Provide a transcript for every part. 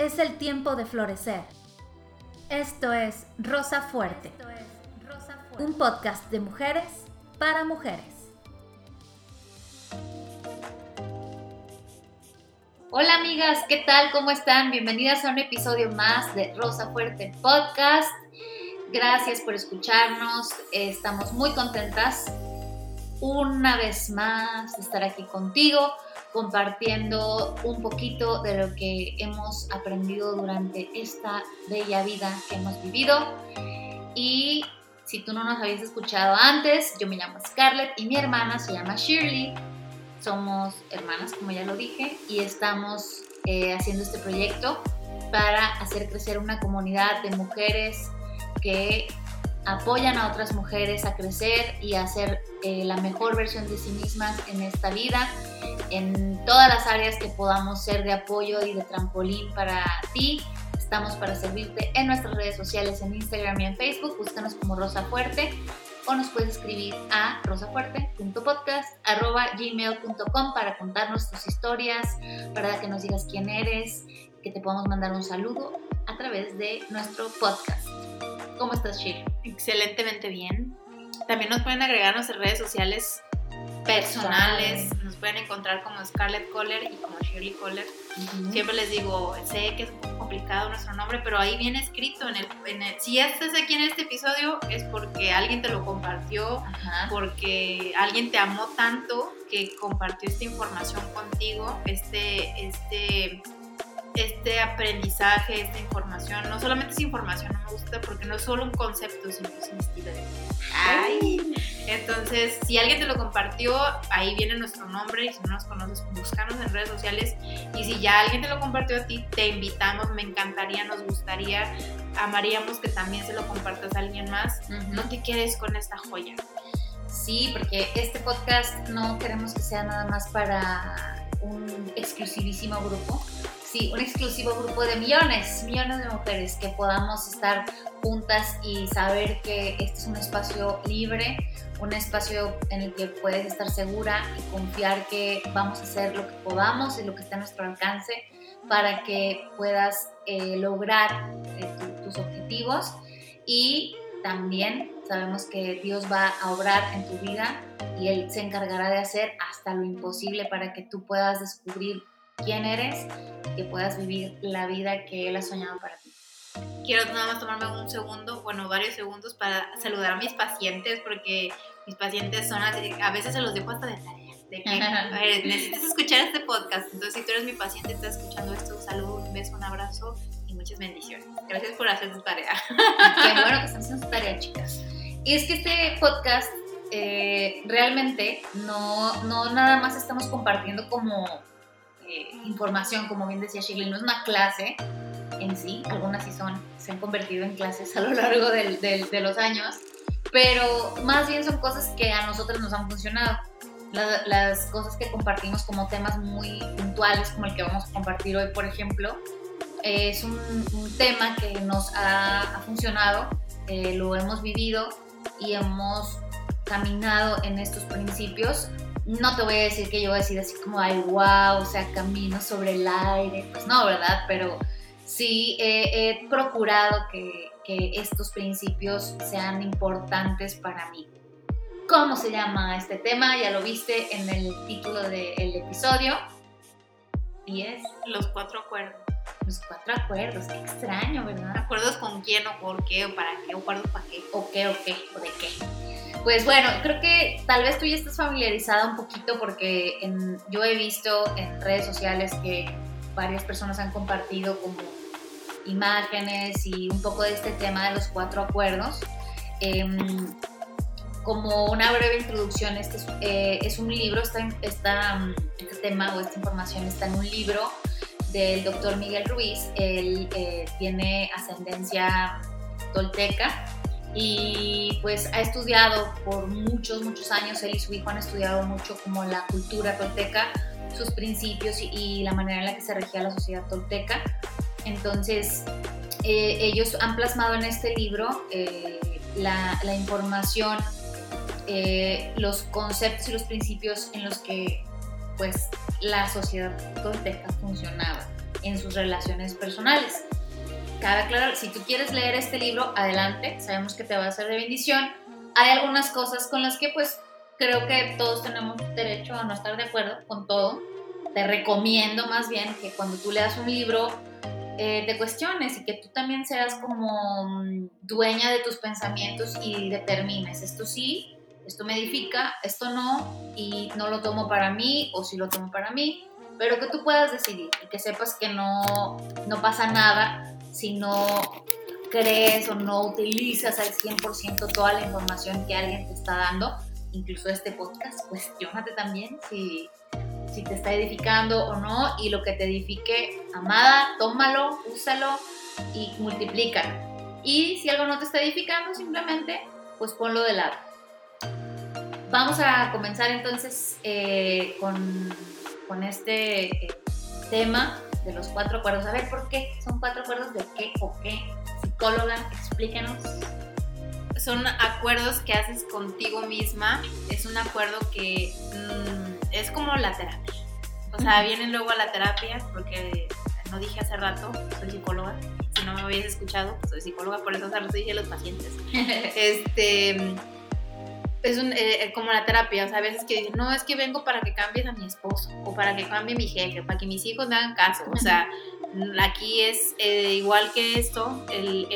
Es el tiempo de florecer. Esto es Rosa Fuerte, un podcast de mujeres para mujeres. Hola amigas, ¿qué tal? ¿Cómo están? Bienvenidas a un episodio más de Rosa Fuerte Podcast. Gracias por escucharnos. Estamos muy contentas una vez más de estar aquí contigo compartiendo un poquito de lo que hemos aprendido durante esta bella vida que hemos vivido. Y si tú no nos habías escuchado antes, yo me llamo Scarlett y mi hermana se llama Shirley. Somos hermanas, como ya lo dije, y estamos eh, haciendo este proyecto para hacer crecer una comunidad de mujeres que apoyan a otras mujeres a crecer y a ser eh, la mejor versión de sí mismas en esta vida, en todas las áreas que podamos ser de apoyo y de trampolín para ti. Estamos para servirte en nuestras redes sociales, en Instagram y en Facebook. Búscanos como Rosa Fuerte o nos puedes escribir a rosafuerte.podcast.gmail.com para contarnos tus historias, para que nos digas quién eres, que te podamos mandar un saludo a través de nuestro podcast. ¿Cómo estás, Shir? Excelentemente bien. También nos pueden agregar nuestras redes sociales personales. Pueden encontrar como Scarlett Coller y como Shirley Coller. Siempre les digo, sé que es un poco complicado nuestro nombre, pero ahí viene escrito en el, si estás aquí en este episodio es porque alguien te lo compartió, porque alguien te amó tanto que compartió esta información contigo, este, este este aprendizaje, esta información, no solamente es información, no me gusta porque no es solo un concepto, sino es un estilo de. Ay. Entonces, si alguien te lo compartió, ahí viene nuestro nombre y si no nos conoces, búscanos en redes sociales. Y si ya alguien te lo compartió a ti, te invitamos, me encantaría, nos gustaría, amaríamos que también se lo compartas a alguien más. No te quedes con esta joya. Sí, porque este podcast no queremos que sea nada más para un exclusivísimo grupo, sí, un exclusivo grupo de millones, millones de mujeres que podamos estar juntas y saber que este es un espacio libre, un espacio en el que puedes estar segura y confiar que vamos a hacer lo que podamos y lo que está a nuestro alcance para que puedas eh, lograr eh, tus objetivos. Y también sabemos que Dios va a obrar en tu vida y Él se encargará de hacer hasta lo imposible para que tú puedas descubrir quién eres y que puedas vivir la vida que Él ha soñado para ti. Quiero nada más tomarme un segundo, bueno, varios segundos para saludar a mis pacientes porque mis pacientes son a veces se los dejo hasta de tarea. De que, necesitas escuchar este podcast. Entonces, si tú eres mi paciente, estás escuchando esto, un saludo, un beso, un abrazo y muchas bendiciones. Gracias por hacer tu tarea. Qué bueno que están haciendo su tarea, chicas. Y es que este podcast eh, realmente no, no nada más estamos compartiendo como eh, información, como bien decía Shirley, no es una clase en sí, algunas sí son, se han convertido en clases a lo largo de los años, pero más bien son cosas que a nosotros nos han funcionado. las cosas que compartimos como temas muy puntuales, como el que vamos a compartir hoy, por ejemplo, es un, tema que nos ha, funcionado, eh, lo hemos vivido y hemos caminado en estos principios no te voy a decir que yo voy a decir así como, ay, wow, o sea, camino sobre el aire, pues no, ¿verdad? Pero sí he procurado que, estos principios sean importantes para mí. ¿Cómo se llama este tema? Ya lo viste en el título del episodio. Y es Los cuatro acuerdos. Los cuatro acuerdos, qué extraño, ¿verdad? ¿Acuerdos con quién o por qué o para qué? ¿O acuerdos para qué? ¿O qué o qué? ¿O de qué? Pues bueno, creo que tal vez tú ya estás familiarizada un poquito porque yo he visto en redes sociales que varias personas han compartido como imágenes y un poco de este tema de los cuatro acuerdos. Em, como una breve introducción, este es, eh, un libro, este tema o esta información está en un libro del doctor Miguel Ruiz. Él eh, tiene ascendencia tolteca y pues ha estudiado por muchos, muchos años, él y su hijo han estudiado mucho como la cultura tolteca, sus principios y, la manera en la que se regía la sociedad tolteca. Entonces, eh, ellos han plasmado en este libro eh, la, información, eh, los conceptos y los principios en los que pues la sociedad tolteca funcionaba. en sus relaciones personales. Cabe aclarar, si tú quieres leer este libro, adelante, sabemos que te va a ser de bendición. Hay algunas cosas con las que pues creo que todos tenemos derecho a no estar de acuerdo con todo. Te recomiendo más bien que cuando tú leas un libro eh, te cuestiones y que tú también seas como mm, dueña de tus pensamientos y determines, esto sí, esto me edifica, esto no, y no lo tomo para mí o si lo tomo para mí, pero que tú puedas decidir y que sepas que no, no pasa nada si no crees o no utilizas al 100% toda la información que alguien te está dando, incluso este podcast, cuestionate también si si te está edificando o no, y lo que te edifique, amada, tómalo, úsalo y multiplícalo. Y si algo no te está edificando, simplemente pues ponlo de lado. Vamos a comenzar entonces eh, con, con, este eh, tema de los cuatro acuerdos. A ver, ¿por qué? ¿Son cuatro acuerdos de qué o qué? Psicóloga, explíquenos. Son acuerdos que haces contigo misma. Es un acuerdo que... Mm, es como la terapia. O sea, vienen luego a la terapia porque no dije hace rato, soy psicóloga. Si no me habías escuchado, soy psicóloga, por eso hace rato dije a los pacientes. este es un, eh, eh, como la terapia, o sea, a veces que dicen, no, es que vengo para que cambies a mi esposo, o para que cambie mi jefe, para que mis hijos me hagan caso, o sea, aquí es eh, igual que esto,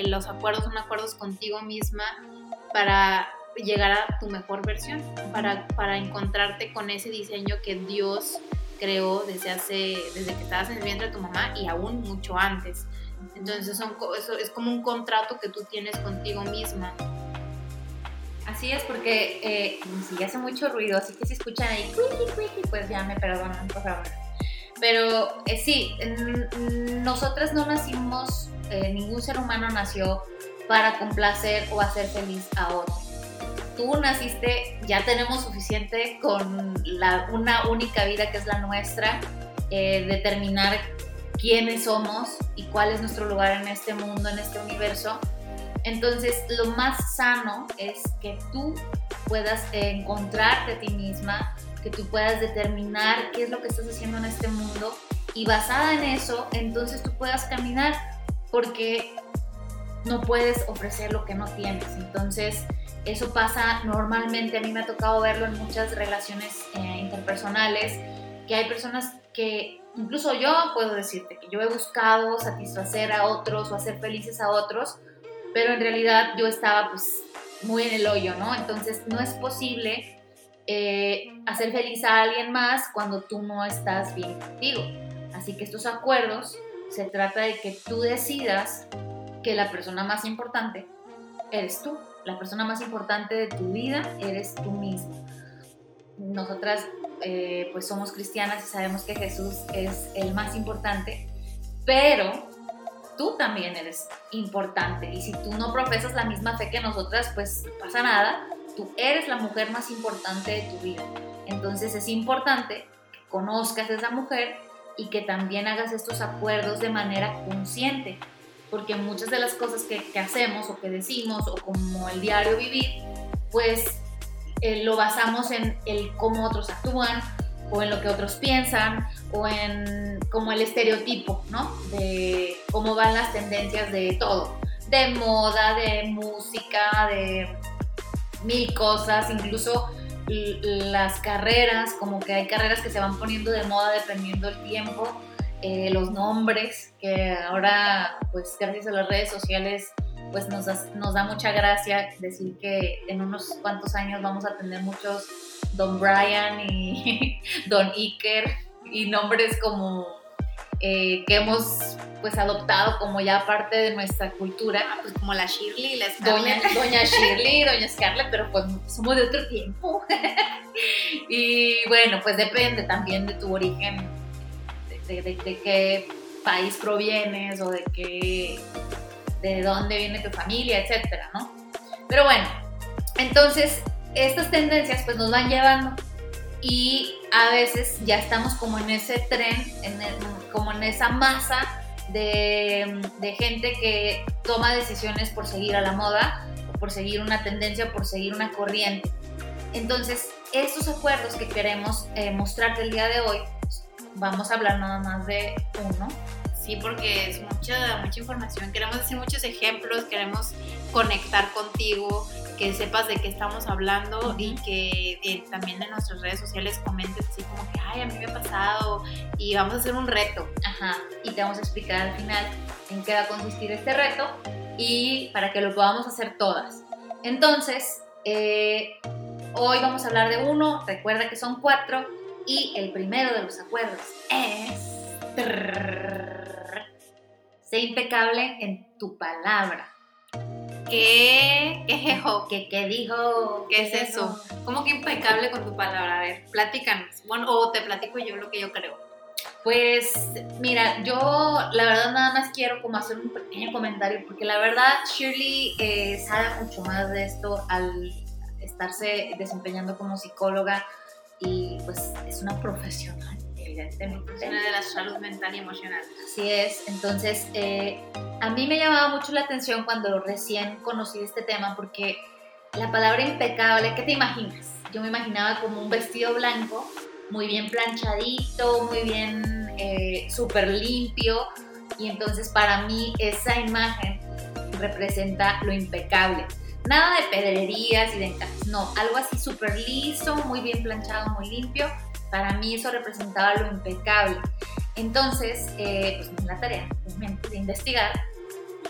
los acuerdos son acuerdos contigo misma para llegar a tu mejor versión, para, para encontrarte con ese diseño que Dios creó desde hace, desde que estabas en el vientre de tu mamá y aún mucho antes. Entonces son, es como un contrato que tú tienes contigo misma. Así es, porque eh, si hace mucho ruido, así que si escuchan ahí, pues ya me perdonan, por favor. Pero eh, sí, nosotras no nacimos, eh, ningún ser humano nació para complacer o hacer feliz a otro tú naciste, ya tenemos suficiente con la, una única vida que es la nuestra, determinar quiénes somos y cuál es nuestro lugar en este mundo, en este universo. Entonces, lo más sano es que tú puedas encontrarte a ti misma, que tú puedas determinar qué es lo que estás haciendo en este mundo y basada en eso, entonces tú puedas caminar porque no puedes ofrecer lo que no tienes. Entonces, eso pasa normalmente, a mí me ha tocado verlo en muchas relaciones eh, interpersonales, que hay personas que, incluso yo puedo decirte que yo he buscado satisfacer a otros o hacer felices a otros, pero en realidad yo estaba pues muy en el hoyo, ¿no? Entonces no es posible eh, hacer feliz a alguien más cuando tú no estás bien contigo. Así que estos acuerdos se trata de que tú decidas que la persona más importante eres tú la persona más importante de tu vida eres tú mismo. Nosotras eh, pues somos cristianas y sabemos que Jesús es el más importante, pero tú también eres importante. Y si tú no profesas la misma fe que nosotras, pues no pasa nada, tú eres la mujer más importante de tu vida. Entonces es importante que conozcas a esa mujer y que también hagas estos acuerdos de manera consciente. Porque muchas de las cosas que, hacemos o que decimos o como el diario vivir, pues eh, lo basamos en el cómo otros actúan o en lo que otros piensan o en como el estereotipo, ¿no? De cómo van las tendencias de todo, de moda, de música, de mil cosas, incluso las carreras, como que hay carreras que se van poniendo de moda dependiendo del tiempo eh, los nombres, que ahora, pues gracias a las redes sociales, pues nos nos da mucha gracia decir que en unos cuantos años vamos a tener muchos Don Brian y Don Iker y nombres como eh, que hemos pues adoptado como ya parte de nuestra cultura. Ah, pues como la Shirley y la Doña, Doña Shirley Doña Scarlett, pero pues somos de otro tiempo. y bueno, pues depende también de tu origen de, qué país provienes o de qué, de dónde viene tu familia, etcétera, ¿no? Pero bueno, entonces estas tendencias pues nos van llevando y a veces ya estamos como en ese tren, en como en esa masa de, gente que toma decisiones por seguir a la moda, por seguir una tendencia, por seguir una corriente. Entonces, estos acuerdos que queremos eh, mostrarte el día de hoy vamos a hablar nada más de uno. Sí, porque es mucha, mucha información. Queremos decir muchos ejemplos, queremos conectar contigo, que sepas de qué estamos hablando y que eh, también en nuestras redes sociales comentes así como que, ay, a mí me ha pasado y vamos a hacer un reto. Ajá, y te vamos a explicar al final en qué va a consistir este reto y para que lo podamos hacer todas. Entonces, eh, hoy vamos a hablar de uno, recuerda que son cuatro y el primero de los acuerdos es Sé impecable en tu palabra. ¿Qué? ¿Qué es eso? ¿Qué, qué dijo? ¿Qué, es eso? ¿Cómo que impecable con tu palabra? A ver, platícanos. Bueno, o te platico yo lo que yo creo. Pues mira, yo la verdad nada más quiero como hacer un pequeño comentario porque la verdad Shirley eh, sabe mucho más de esto al estarse desempeñando como psicóloga y pues es una profesional evidentemente. Una de la salud mental y emocional. Así es, entonces eh, a mí me llamaba mucho la atención cuando recién conocí este tema porque la palabra impecable, ¿qué te imaginas? Yo me imaginaba como un vestido blanco, muy bien planchadito, muy bien, eh, súper limpio, y entonces para mí esa imagen representa lo impecable. Nada de pedrerías y de encajes, no, algo así súper liso, muy bien planchado, muy limpio, para mí eso representaba lo impecable. Entonces, eh, pues la tarea de investigar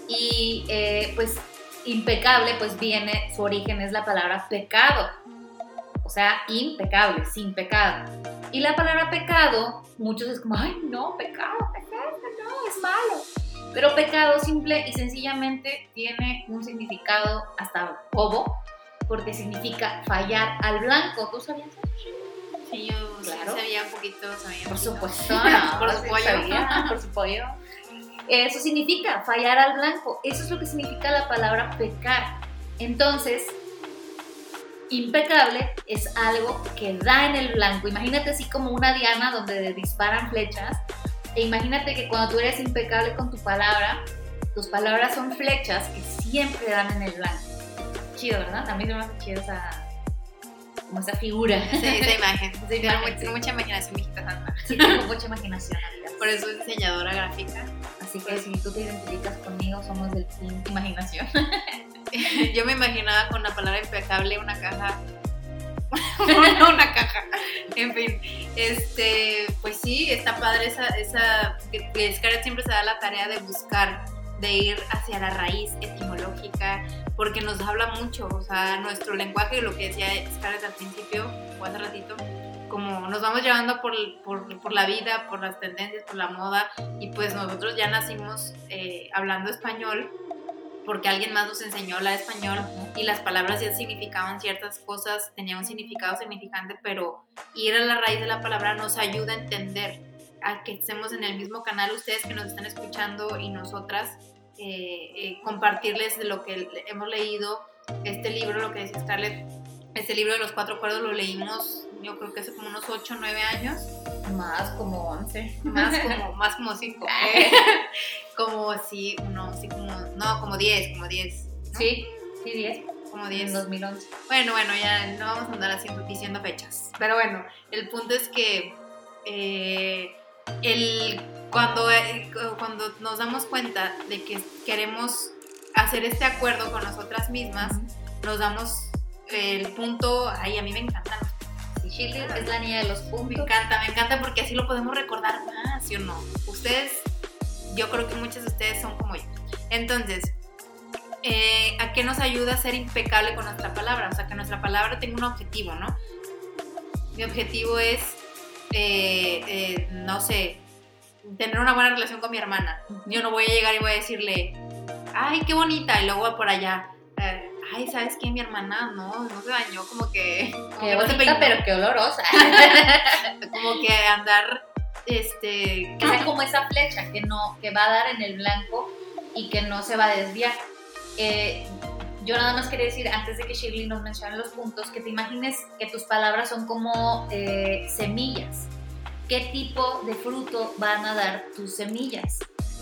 y eh, pues impecable pues viene, su origen es la palabra pecado, o sea, impecable, sin pecado. Y la palabra pecado, muchos es como, ay, no, pecado, pecado, no, es malo. Pero pecado simple y sencillamente tiene un significado hasta bobo, porque significa fallar al blanco. ¿Tú sabías Sí, yo claro. sabía un poquito, sabía Por supuesto, no, por su pollo. por su pollo. Eso significa fallar al blanco. Eso es lo que significa la palabra pecar. Entonces, impecable es algo que da en el blanco. Imagínate así como una diana donde disparan flechas. E imagínate que cuando tú eres impecable con tu palabra, tus palabras son flechas que siempre dan en el blanco. Chido, ¿verdad? También me hace chido esa, como esa figura. Sí, esa imagen. Sí, tengo mucha imaginación, mijita santa. Sí, tengo mucha imaginación, Por eso es diseñadora gráfica. Así que si tú te identificas conmigo, somos del team imaginación. Yo me imaginaba con la palabra impecable una caja. una caja. En fin, este, pues sí, está padre esa, esa que Scarlett siempre se da la tarea de buscar, de ir hacia la raíz etimológica, porque nos habla mucho, o sea, nuestro lenguaje, lo que decía Scarlett al principio, o hace ratito, como nos vamos llevando por, por, por, la vida, por las tendencias, por la moda, y pues nosotros ya nacimos eh, hablando español, porque alguien más nos enseñó la español y las palabras ya significaban ciertas cosas, tenían un significado significante, pero ir a la raíz de la palabra nos ayuda a entender, a que estemos en el mismo canal, ustedes que nos están escuchando y nosotras, eh, eh, compartirles de lo que hemos leído, este libro, lo que decía Scarlett, este libro de los cuatro acuerdos lo leímos yo creo que hace como unos 8 o 9 años. Más como 11. Más como, más como 5. como sí, no, sí, como, no, como 10, como 10. Sí, sí, 10. Como 10. En 2011. Bueno, bueno, ya no vamos a andar haciendo, diciendo fechas. Pero bueno, el punto es que eh, el cuando, eh, cuando nos damos cuenta de que queremos hacer este acuerdo con nosotras mismas, nos damos el punto, ay, a mí me encantan los es la niña de los puntos. Me encanta, me encanta porque así lo podemos recordar más, ¿sí o no? Ustedes, yo creo que muchos de ustedes son como yo. Entonces, eh, ¿a qué nos ayuda a ser impecable con nuestra palabra? O sea, que nuestra palabra tenga un objetivo, ¿no? Mi objetivo es, eh, no sé, tener una buena relación con mi hermana. Yo no voy a llegar y voy a decirle, ay, qué bonita, y luego por allá. Eh, ay, ¿sabes qué? Mi hermana no, no se bañó, como que. Qué bonita, pero qué olorosa. como que andar, este. Que sea como esa flecha que, no, que va a dar en el blanco y que no se va a desviar. Eh, yo nada más quería decir, antes de que Shirley nos mencione los puntos, que te imagines que tus palabras son como eh, semillas qué tipo de fruto van a dar tus semillas.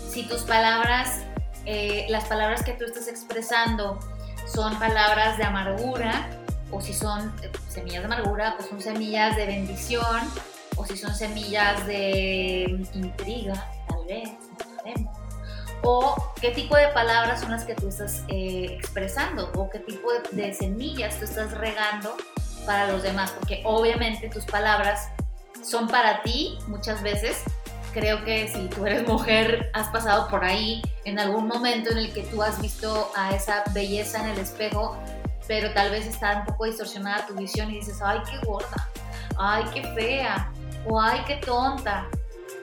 Si tus palabras, eh, las palabras que tú estás expresando son palabras de amargura, o si son eh, semillas de amargura, o son semillas de bendición, o si son semillas de intriga, tal vez, veremos. O qué tipo de palabras son las que tú estás eh, expresando o qué tipo de, semillas tú estás regando para los demás, porque obviamente tus palabras son para ti muchas veces. Creo que si tú eres mujer, has pasado por ahí en algún momento en el que tú has visto a esa belleza en el espejo, pero tal vez está un poco distorsionada tu visión y dices, ay, qué gorda, ay, qué fea, o ay, qué tonta,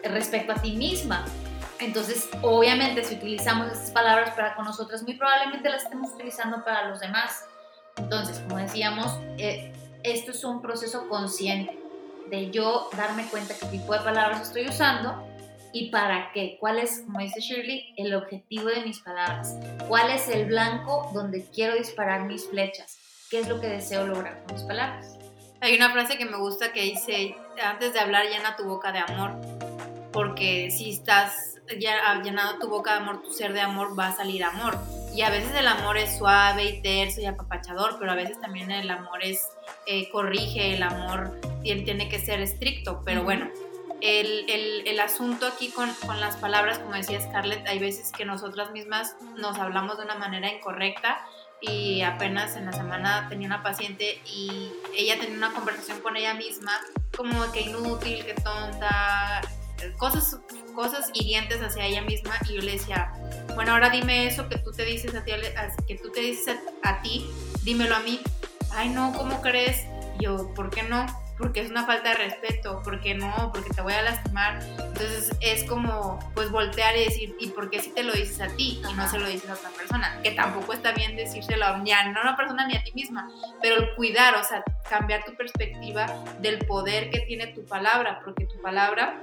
respecto a ti misma. Entonces, obviamente, si utilizamos estas palabras para con nosotras, muy probablemente las estemos utilizando para los demás. Entonces, como decíamos, eh, esto es un proceso consciente de yo darme cuenta qué tipo de palabras estoy usando y para qué. ¿Cuál es, como dice Shirley, el objetivo de mis palabras? ¿Cuál es el blanco donde quiero disparar mis flechas? ¿Qué es lo que deseo lograr con mis palabras? Hay una frase que me gusta que dice, antes de hablar llena tu boca de amor, porque si estás ya llenado tu boca de amor, tu ser de amor, va a salir amor. Y a veces el amor es suave y terso y apapachador, pero a veces también el amor es eh, corrige, el amor tiene, tiene, que ser estricto. Pero bueno, el, el, el, asunto aquí con, con, las palabras, como decía Scarlett, hay veces que nosotras mismas nos hablamos de una manera incorrecta y apenas en la semana tenía una paciente y ella tenía una conversación con ella misma como que inútil, que tonta, cosas, cosas hirientes hacia ella misma y yo le decía, bueno, ahora dime eso que tú te dices a ti, que tú te dices a, ti, dímelo a mí. Ay, no, ¿cómo crees? yo, ¿por qué no? Porque es una falta de respeto, ¿por qué no? Porque te voy a lastimar. Entonces es como, pues, voltear y decir, ¿y por qué si te lo dices a ti y no se lo dices a otra persona? Que tampoco está bien decírselo ni a una persona ni a ti misma, pero el cuidar, o sea, cambiar tu perspectiva del poder que tiene tu palabra, porque tu palabra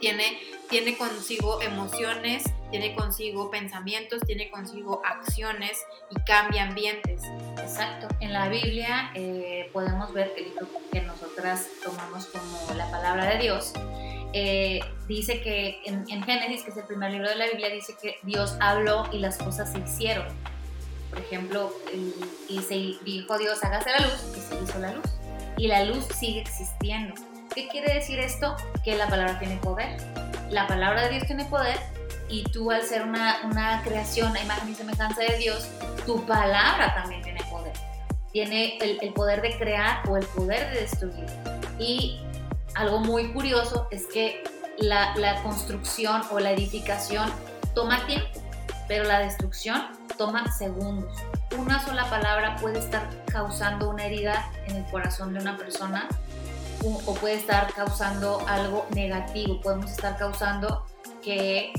tiene, tiene consigo emociones, tiene consigo pensamientos, tiene consigo acciones y cambia ambientes. Exacto. En la Biblia eh, podemos ver que el libro que nosotras tomamos como la palabra de Dios, eh, dice que en, Génesis, que es el primer libro de la Biblia, dice que Dios habló y las cosas se hicieron. Por ejemplo, y se dijo Dios, hágase la luz, y se hizo la luz. Y la luz sigue existiendo. ¿Qué quiere decir esto? Que la palabra tiene poder. La palabra de Dios tiene poder y tú al ser una, una creación a imagen y semejanza de Dios, tu palabra también tiene poder. Tiene el, el poder de crear o el poder de destruir. Y algo muy curioso es que la, la construcción o la edificación toma tiempo, pero la destrucción toma segundos. Una sola palabra puede estar causando una herida en el corazón de una persona o puede estar causando algo negativo, podemos estar causando que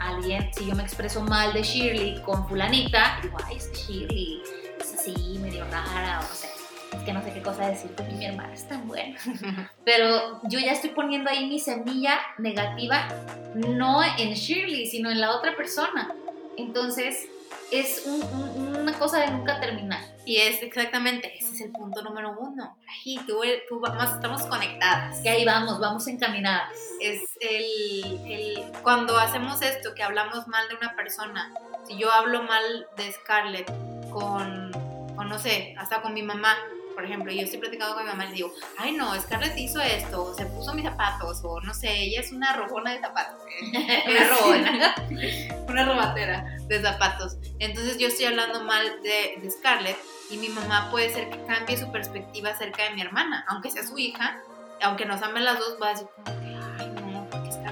alguien, si yo me expreso mal de Shirley con fulanita, digo, ay, es que Shirley es así, medio rara, o no sé, es que no sé qué cosa decir, porque mi hermana es tan buena. Pero yo ya estoy poniendo ahí mi semilla negativa, no en Shirley, sino en la otra persona. Entonces, es una cosa de nunca terminar. Y es exactamente, ese es el punto número uno. Ahí tú, tú vamos, estamos conectadas. Que ahí vamos, vamos encaminadas. Es el, el, cuando hacemos esto, que hablamos mal de una persona. Si yo hablo mal de Scarlett con, con no sé, hasta con mi mamá, por ejemplo, yo estoy platicando con mi mamá y le digo, ay no, Scarlett hizo esto, se puso mis zapatos, o no sé, ella es una robona de zapatos. una robona. una robatera de zapatos. Entonces yo estoy hablando mal de, de Scarlett y mi mamá puede ser que cambie su perspectiva acerca de mi hermana, aunque sea su hija, aunque nos amen las dos, va a decir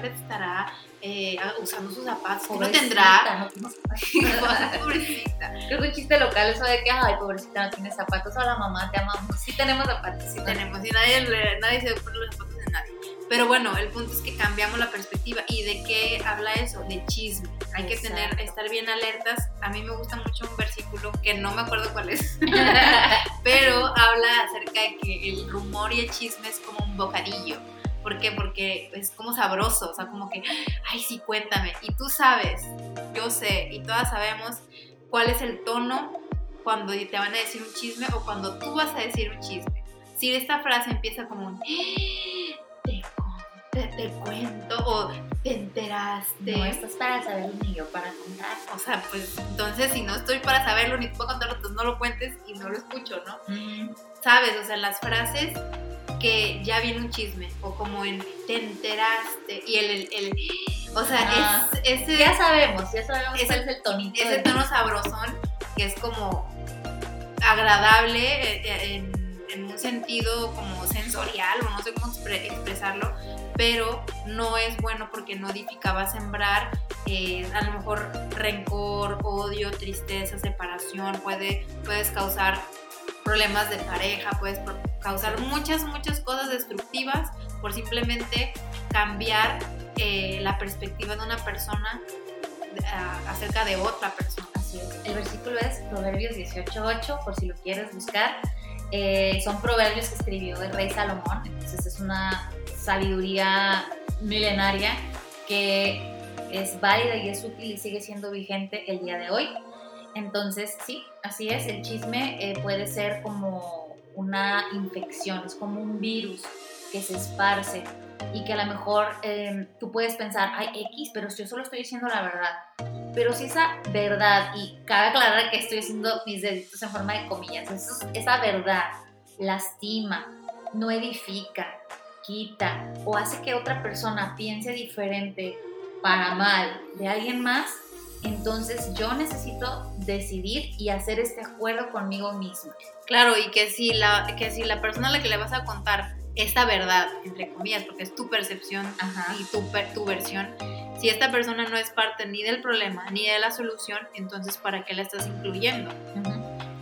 Scarlett estará eh, usando sus zapatos, que no tendrá. No pobrecita. Creo que un chiste local eso de que, ay, pobrecita, no tiene zapatos. Hola, mamá, te amamos. Sí tenemos zapatos. Sí tenemos. Y nadie, nadie se pone los zapatos de nadie. Pero bueno, el punto es que cambiamos la perspectiva. ¿Y de qué habla eso? De chisme. Hay que tener, estar bien alertas. A mí me gusta mucho un versículo que no me acuerdo cuál es, pero habla acerca de que el rumor y el chisme es como un bocadillo ¿Por qué? Porque es como sabroso, o sea, como que, ay, sí, cuéntame. Y tú sabes, yo sé, y todas sabemos cuál es el tono cuando te van a decir un chisme o cuando tú vas a decir un chisme. Si esta frase empieza como un, te, te, cuento o te enteraste. No estás para saberlo ni yo para contar. O sea, pues entonces si no estoy para saberlo ni tú para contarlo, pues no lo cuentes y no lo escucho, ¿no? Sabes, o sea, las frases que ya viene un chisme, o como en te enteraste, y el, el, O sea, Ah. es ese, Ya sabemos, ya sabemos Ese- cuál es el tonito. ese tono sabrosón que es como agradable eh, eh, en, en un sentido como sensorial o no sé cómo expre- expresarlo, pero no es bueno porque no edifica, va a sembrar eh, a lo mejor rencor, odio, tristeza, separación, puede, puedes causar problemas de pareja, puedes causar muchas, muchas cosas destructivas por simplemente cambiar eh, la perspectiva de una persona acerca de otra persona. Así es. El versículo es Proverbios 18.8, por si lo quieres buscar. Eh, son proverbios que escribió el rey Salomón, entonces es una sabiduría milenaria que es válida y es útil y sigue siendo vigente el día de hoy. Entonces, sí, así es, el chisme eh, puede ser como una infección, es como un virus que se esparce y que a lo mejor eh, tú puedes pensar, ay, X, pero yo solo estoy diciendo la verdad. Pero si esa verdad, y cabe aclarar que estoy haciendo mis deditos en forma de comillas, esa verdad lastima, no edifica, quita o hace que otra persona piense diferente para mal de alguien más, entonces yo necesito decidir y hacer este acuerdo conmigo misma. Claro, y que si la, que si la persona a la que le vas a contar esta verdad, entre comillas, porque es tu percepción Ajá. y tu, tu versión, si esta persona no es parte ni del problema ni de la solución, entonces ¿para qué la estás incluyendo?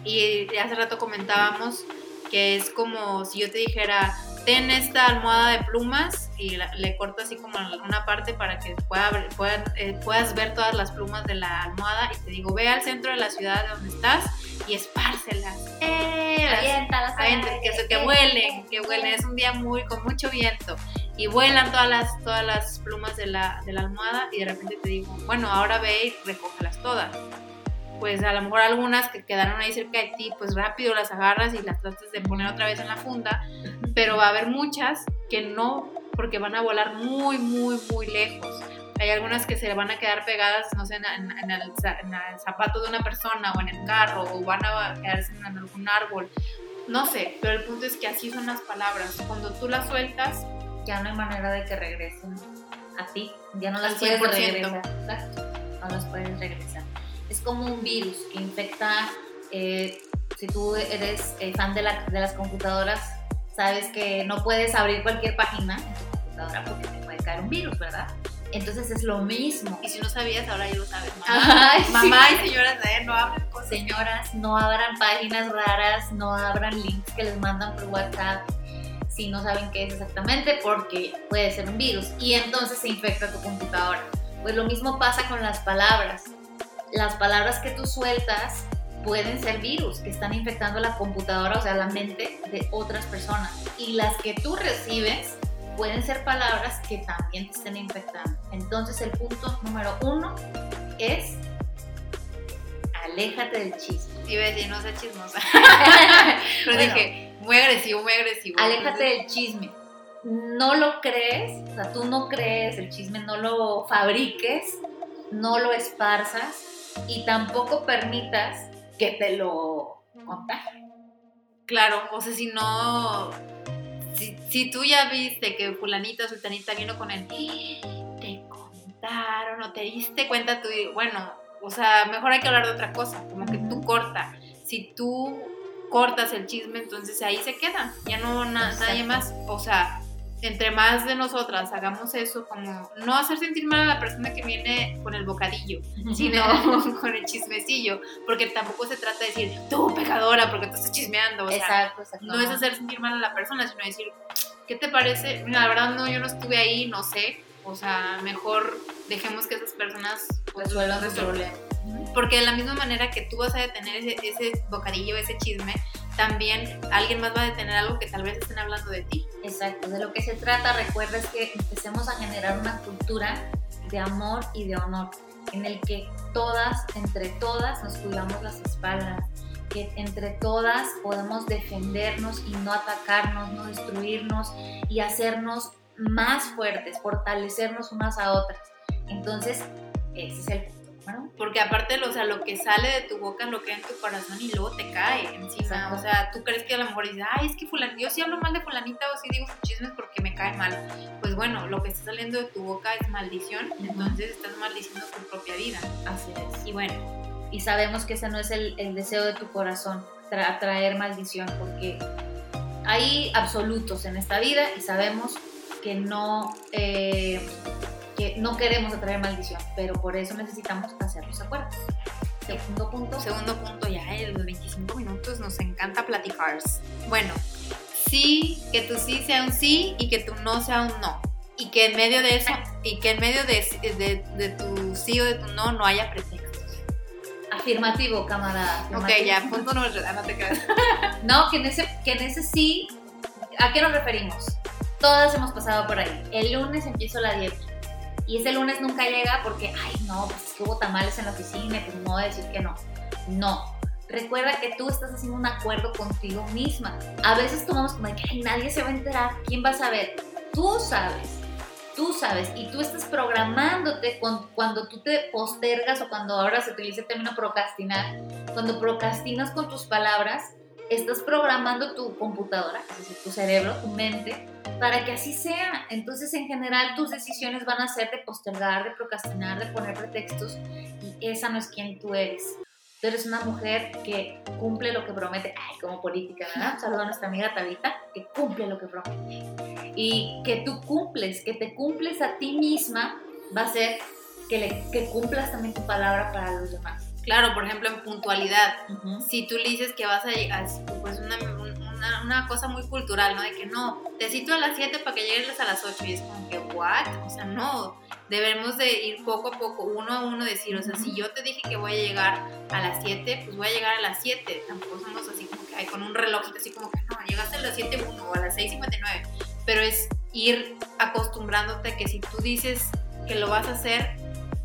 Y hace rato comentábamos que es como si yo te dijera, ten esta almohada de plumas y la- le corto así como una parte para que pueda, puedan, eh, puedas ver todas las plumas de la almohada y te digo, ve al centro de la ciudad de donde estás y espárcelas. ¡Eh! Aviéntalas, que, se- que vuelen, que vuelen. Es un día muy con mucho viento y vuelan todas las, todas las plumas de la, de la almohada y de repente te digo, bueno, ahora ve y recógelas todas. Pues a lo mejor algunas que quedaron ahí cerca de ti, pues rápido las agarras y las tratas de poner otra vez en la funda, pero va a haber muchas que no, porque van a volar muy, muy, muy lejos. Hay algunas que se van a quedar pegadas, no sé, en, en- el, en el zapato de una persona o en el carro o van a quedarse en algún árbol. No sé, pero el punto es que así son las palabras. Cuando tú las sueltas, ya no hay manera de que regresen a ti, ya no las puedes 100%. regresar. Exacto, no las puedes regresar. Es como un virus que infecta, eh, si tú eres eh, fan de, la- de las computadoras, sabes que no puedes abrir cualquier página en tu computadora porque te puede caer un virus, ¿verdad? Entonces es lo mismo. y si no sabías, ahora ya lo sabes. Mamá, Ay, sí. Y señoras, eh, no hablen cosas. Señoras, no abran páginas raras, no abran links que les mandan por WhatsApp si no saben qué es exactamente, porque puede ser un virus y entonces se infecta tu computadora. Pues lo mismo pasa con las palabras. Las palabras que tú sueltas pueden ser virus que están infectando la computadora, o sea, la mente de otras personas. Y las que tú recibes pueden ser palabras que también te estén infectando. Entonces el punto número uno es aléjate del chisme. Iba a decir, no sea chismosa. Pero Bueno. dije, muy agresivo, muy agresivo. Aléjate del chisme. No lo crees, o sea, tú no crees el chisme, no lo fabriques, no lo esparzas y tampoco permitas que te lo contagien. Claro, o sea, si no. Si, si tú ya viste que Fulanita o Sultanita vino con el. Te contaron o te diste cuenta, tú, bueno, o sea, mejor hay que hablar de otra cosa, como que tú corta. Si tú cortas el chisme, entonces ahí se queda, ya no na- nadie más. O sea, entre más de nosotras hagamos eso, como no hacer sentir mal a la persona que viene con el bocadillo, sino con el chismecillo, porque tampoco se trata de decir, tú pecadora, porque tú estás chismeando, o sea, exacto, exacto. no es hacer sentir mal a la persona, sino decir, ¿qué te parece? Mira, la verdad no, yo no estuve ahí, no sé, o sea, mejor dejemos que esas personas pues, resuelvan su problema. Porque de la misma manera que tú vas a detener ese, ese bocadillo, ese chisme, también alguien más va a detener algo que tal vez estén hablando de ti. Exacto, de lo que se trata, recuerda, es que empecemos a generar una cultura de amor y de honor, en el que todas, entre todas, nos cuidamos las espaldas, que entre todas podemos defendernos y no atacarnos, no destruirnos y hacernos más fuertes, fortalecernos unas a otras. Entonces, ese es el Porque aparte, o sea, lo que sale de tu boca lo queda en tu corazón y luego te cae encima. Exacto. O sea, tú crees que a lo mejor dices, ay, es que fulanito, yo sí hablo mal de fulanita o sí digo sus chismes porque me cae mal. Pues bueno, lo que está saliendo de tu boca es maldición, entonces estás maldiciendo tu propia vida. así es. Y bueno, Y sabemos que ese no es el, el deseo de tu corazón, tra- traer maldición, porque hay absolutos en esta vida y sabemos que no, eh, que no queremos atraer maldición, pero por eso necesitamos hacer los acuerdos. Segundo punto. segundo punto ya, en los 25 minutos nos encanta platicar. Bueno, sí, que tu sí sea un sí y que tu no sea un no. Y que en medio de eso, y que en medio de, de- de tu sí o de tu no no haya pretextos. Afirmativo, camarada. Ok, afirmativo. ya, punto número tres. Ah, no te creas. No, que en, ese, que en ese sí, ¿a qué nos referimos? Todas hemos pasado por ahí. El lunes empiezo la dieta. Y ese lunes nunca llega porque, ay, no, pues es que hubo tamales en la oficina, pues no voy decir que no. No. Recuerda que tú estás haciendo un acuerdo contigo misma. A veces tomamos como de que, ay, nadie se va a enterar. ¿Quién va a saber? Tú sabes. Tú sabes. Y tú estás programándote con- cuando tú te postergas o cuando ahora se utiliza el término procrastinar. Cuando procrastinas con tus palabras, estás programando tu computadora, es decir, tu cerebro, tu mente, para que así sea. Entonces, en general, tus decisiones van a ser de postergar, de procrastinar, de poner pretextos, y esa no es quien tú eres. Tú eres una mujer que cumple lo que promete, ay, como política, ¿verdad? Saludo a nuestra amiga Tabita, que cumple lo que promete. Y que tú cumples, que te cumples a ti misma, va a ser que, le, que cumplas también tu palabra para los demás. Claro, por ejemplo, en puntualidad. Ujú. Si tú le dices que vas a llegar, pues una, una, una cosa muy cultural, ¿no? De que no, te cito a las 7 para que llegues a las 8 y es como que, ¿what? O sea, no, debemos de ir poco a poco, uno a uno, decir, o sea, si yo te dije que voy a llegar a las 7, pues voy a llegar a las 7, tampoco somos así como que, ay, con un reloj, así como que, no, llegaste a las 7.1 o a las 6.59, pero es ir acostumbrándote que si tú dices que lo vas a hacer,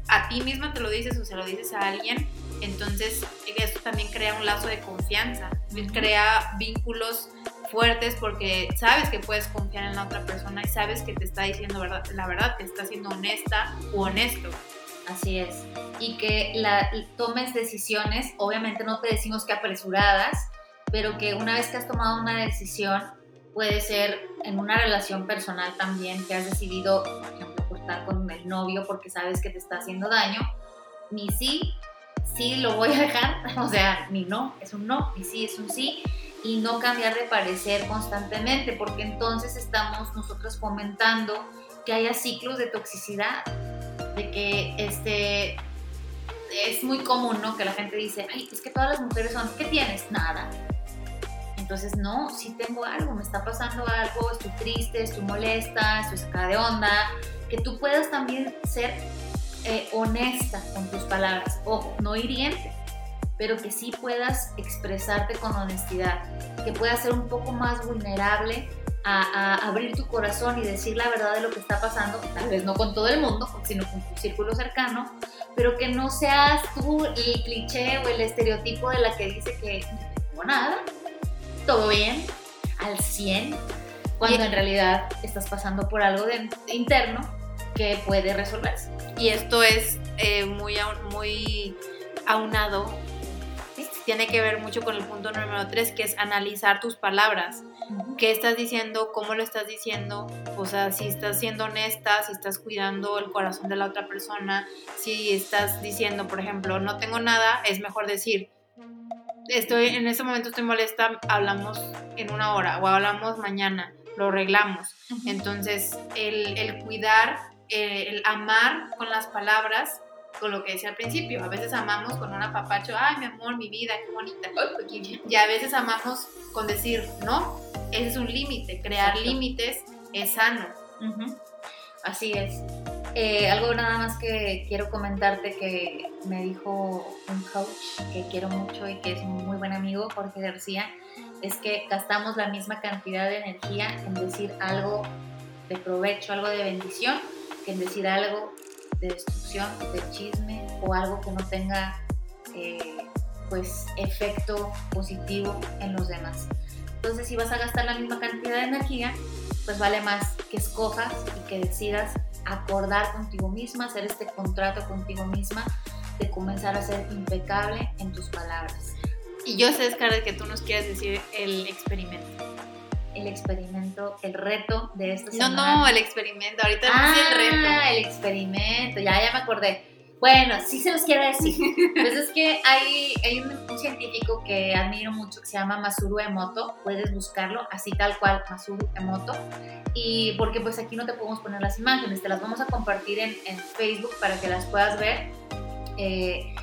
a ti misma te lo dices o se lo dices a alguien, entonces eso también crea un lazo de confianza, crea vínculos fuertes porque sabes que puedes confiar en la otra persona y sabes que te está diciendo verdad, la verdad, te está siendo honesta o honesto. Así es. Y que la, tomes decisiones, obviamente no te decimos que apresuradas, pero que una vez que has tomado una decisión, puede ser en una relación personal también, que has decidido, por ejemplo, cortar con el novio porque sabes que te está haciendo daño, ni sí, sí lo voy a dejar, o sea, ni no, es un no, ni sí es un sí, y no cambiar de parecer constantemente, porque entonces estamos nosotros fomentando que haya ciclos de toxicidad, de que este es muy común, ¿no? Que la gente dice, es que todas las mujeres son, ¿qué tienes? Nada. Entonces, no, sí tengo algo, me está pasando algo, estoy triste, estoy molesta, estoy sacada de onda. Que tú puedas también ser eh, honesta con tus palabras, ojo, no hiriente, pero que sí puedas expresarte con honestidad, que puedas ser un poco más vulnerable a, a, abrir tu corazón y decir la verdad de lo que está pasando, tal vez no con todo el mundo, sino con tu círculo cercano, pero que no seas tú el cliché o el estereotipo de la que dice que no tengo nada, todo bien, al 100, cuando Y- en realidad estás pasando por algo de, interno que puede resolverse. Y esto es eh, muy, muy aunado, tiene que ver mucho con el punto número 3, que es analizar tus palabras. qué estás diciendo, cómo lo estás diciendo, o sea, si estás siendo honesta, si estás cuidando el corazón de la otra persona, si estás diciendo, por ejemplo, no tengo nada, es mejor decir, estoy en este momento estoy molesta, hablamos en una hora o hablamos mañana, lo arreglamos. Entonces, el, el cuidar, el amar con las palabras, con lo que decía al principio, a veces amamos con un apapacho, ay, mi amor, mi vida, qué bonita. Y a veces amamos con decir, no, ese es un límite, crear límites es sano. Así es. Eh, algo nada más que quiero comentarte que me dijo un coach que quiero mucho y que es un muy buen amigo, Jorge García, es que gastamos la misma cantidad de energía en decir algo de provecho, algo de bendición, en decir algo de destrucción, de chisme o algo que no tenga eh, pues efecto positivo en los demás. Entonces si vas a gastar la misma cantidad de energía, pues vale más que escojas y que decidas acordar contigo misma, hacer este contrato contigo misma de comenzar a ser impecable en tus palabras. Y yo sé, Scarlett, que tú nos quieres decir el experimento. El experimento, el reto de esta No, semana. no, el experimento. Ahorita ah, es el reto. el experimento, ya, ya me acordé. Bueno, sí se los quiero decir. Pues es que hay, hay un, un científico que admiro mucho que se llama Masuru Emoto. Puedes buscarlo, así tal cual, Masuru Emoto. Y porque pues aquí no te podemos poner las imágenes, te las vamos a compartir en, en Facebook para que las puedas ver. Eh,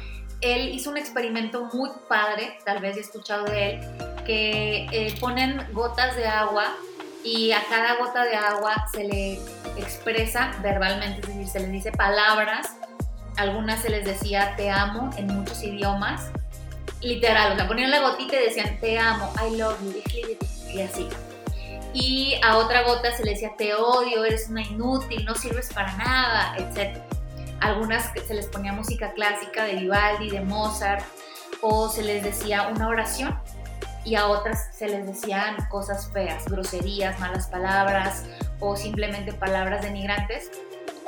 él hizo un experimento muy padre, tal vez he escuchado de él, que eh, ponen gotas de agua y a cada gota de agua se le expresa verbalmente, es decir, se les dice palabras, algunas se les decía te amo en muchos idiomas, literal, o sea, ponían la gotita y decían te amo, I love you, y así. Y a otra gota se le decía te odio, eres una inútil, no sirves para nada, etc. Algunas se les ponía música clásica de Vivaldi, de Mozart, o se les decía una oración y a otras se les decían cosas feas, groserías, malas palabras o simplemente palabras denigrantes.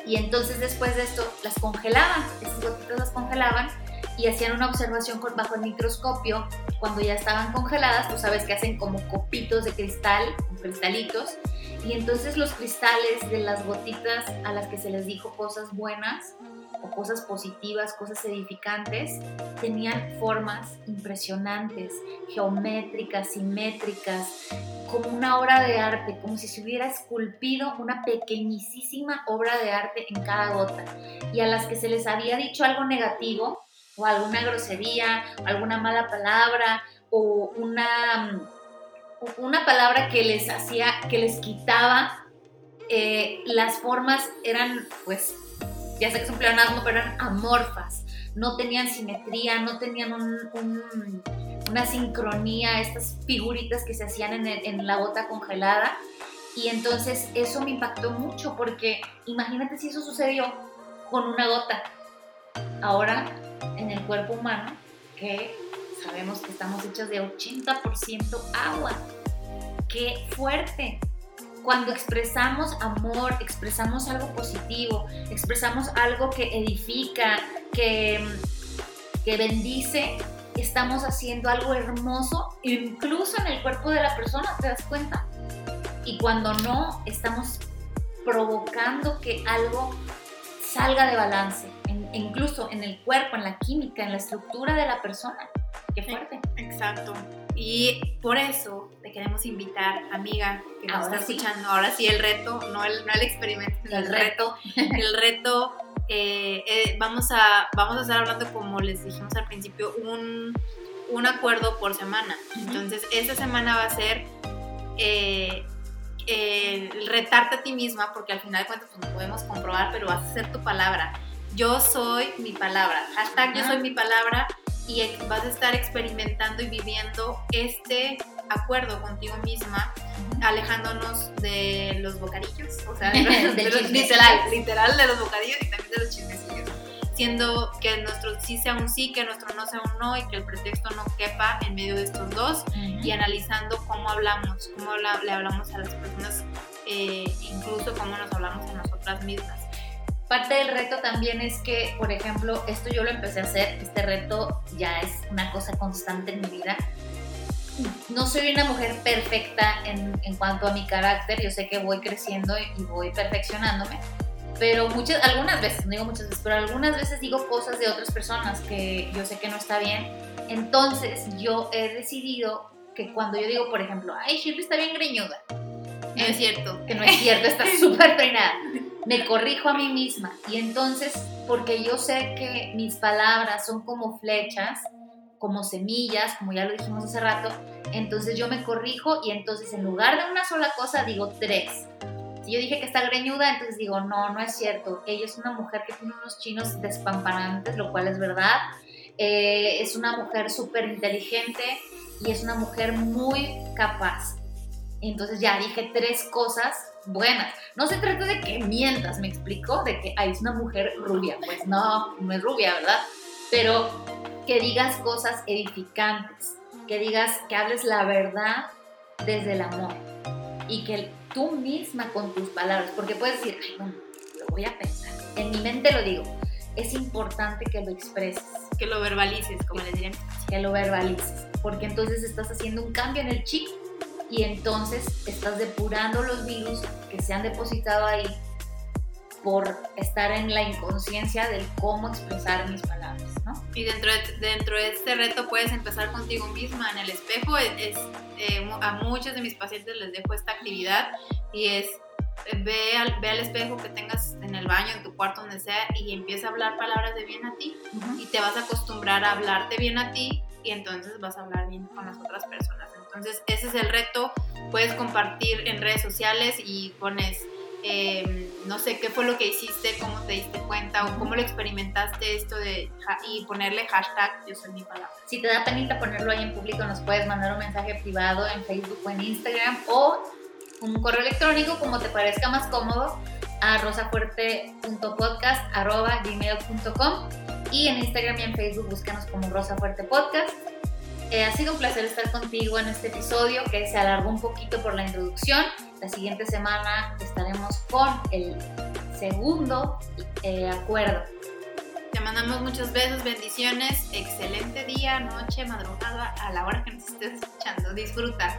Y entonces después de esto las congelaban, esas gotitas las congelaban y hacían una observación bajo el microscopio. Cuando ya estaban congeladas, tú sabes que hacen como copitos de cristal, cristalitos. Y entonces los cristales de las gotitas a las que se les dijo cosas buenas o cosas positivas, cosas edificantes, tenían formas impresionantes, geométricas, simétricas, como una obra de arte, como si se hubiera esculpido una pequeñísima obra de arte en cada gota. Y a las que se les había dicho algo negativo, o alguna grosería, o alguna mala palabra, o una, o una palabra que les hacía, que les quitaba, eh, las formas eran, pues, ya sé que es un pleonasmo, pero eran amorfas, no tenían simetría, no tenían un- un- una sincronía, estas figuritas que se hacían en, el- en la gota congelada. Y entonces eso me impactó mucho porque imagínate si eso sucedió con una gota. Ahora en el cuerpo humano, que sabemos que estamos hechos de 80% agua. ¡Qué fuerte! Cuando expresamos amor, expresamos algo positivo, expresamos algo que edifica, que, que bendice, estamos haciendo algo hermoso, incluso en el cuerpo de la persona, ¿te das cuenta? Y cuando no, estamos provocando que algo salga de balance, en- incluso en el cuerpo, en la química, en la estructura de la persona. Qué fuerte. Exacto. Y por eso te queremos invitar, amiga, que nos Ahora está sí. escuchando. Ahora sí, el reto, no el, no el experimento, El el reto. El reto, eh, eh, vamos, a, vamos a estar hablando, como les dijimos al principio, un, un acuerdo por semana. Entonces, esta semana va a ser eh, el retarte a ti misma, porque al final de cuentas pues, no podemos comprobar, pero vas a ser tu palabra. Yo soy mi palabra. Hashtag yo Ajá. soy mi palabra y vas a estar experimentando y viviendo este acuerdo contigo misma, alejándonos de los bocadillos, o sea, de los- de los- literal, literal de los bocadillos y también de los chismecillos. Siendo que nuestro sí sea un sí, que nuestro no sea un no y que el pretexto no quepa en medio de estos dos y analizando cómo hablamos, cómo le hablamos a las personas, eh, incluso cómo nos hablamos a nosotras mismas. Parte del reto también es que, por ejemplo, esto yo lo empecé a hacer, este reto ya es una cosa constante en mi vida. No soy una mujer perfecta en, cuanto a mi carácter, yo sé que voy creciendo y voy perfeccionándome, pero muchas, algunas veces, no digo muchas veces, pero algunas veces digo cosas de otras personas que yo sé que no está bien. Entonces yo he decidido que cuando yo digo, por ejemplo, ay, Shirley está bien greñuda, No es cierto. que no es cierto, está súper peinada. Me corrijo a mí misma. Y entonces, porque yo sé que mis palabras son como flechas, como semillas, como ya lo dijimos hace rato, entonces yo me corrijo y entonces en lugar de una sola cosa digo tres. Si yo dije que está greñuda, entonces digo, no, no es cierto. Ella es una mujer que tiene unos chinos despamparantes, lo cual es verdad. Eh, es una mujer súper inteligente y es una mujer muy capaz. Entonces ya dije tres cosas buenas. No se trata de que mientas, me explico, de que ay, es una mujer rubia. Pues no, no es rubia, ¿verdad? Pero que digas cosas edificantes, que digas, que hables la verdad desde el amor y que tú misma con tus palabras, porque puedes decir, ay, bueno, lo voy a pensar, en mi mente lo digo, es importante que lo expreses. Que lo verbalices, como les diría. Que lo verbalices, porque entonces estás haciendo un cambio en el chip y entonces estás depurando los virus que se han depositado ahí por estar en la inconsciencia del cómo expresar mis palabras, ¿no? Y dentro de, dentro de este reto puedes empezar contigo misma en el espejo. Es, eh, a muchos de mis pacientes les dejo esta actividad y es ve al, ve al espejo que tengas en el baño, en tu cuarto, donde sea, y empieza a hablar palabras de bien a ti. Y te vas a acostumbrar a hablarte bien a ti y entonces vas a hablar bien con las otras personas. Entonces, ese es el reto. Puedes compartir en redes sociales y pones, em, no sé, qué fue lo que hiciste, cómo te diste cuenta o cómo lo experimentaste esto de y ponerle hashtag yo soy mi palabra. Si te da penita ponerlo ahí en público, nos puedes mandar un mensaje privado en Facebook o en Instagram o un correo electrónico como te parezca más cómodo a rosafuerte.podcast.gmail.com y en Instagram y en Facebook búscanos como Rosa Fuerte Podcast. Eh, ha sido un placer estar contigo en este episodio que se alargó un poquito por la introducción. La siguiente semana estaremos con el segundo eh, acuerdo. Te mandamos muchos besos, bendiciones, excelente día, noche, madrugada, a la hora que nos estés escuchando. Disfruta.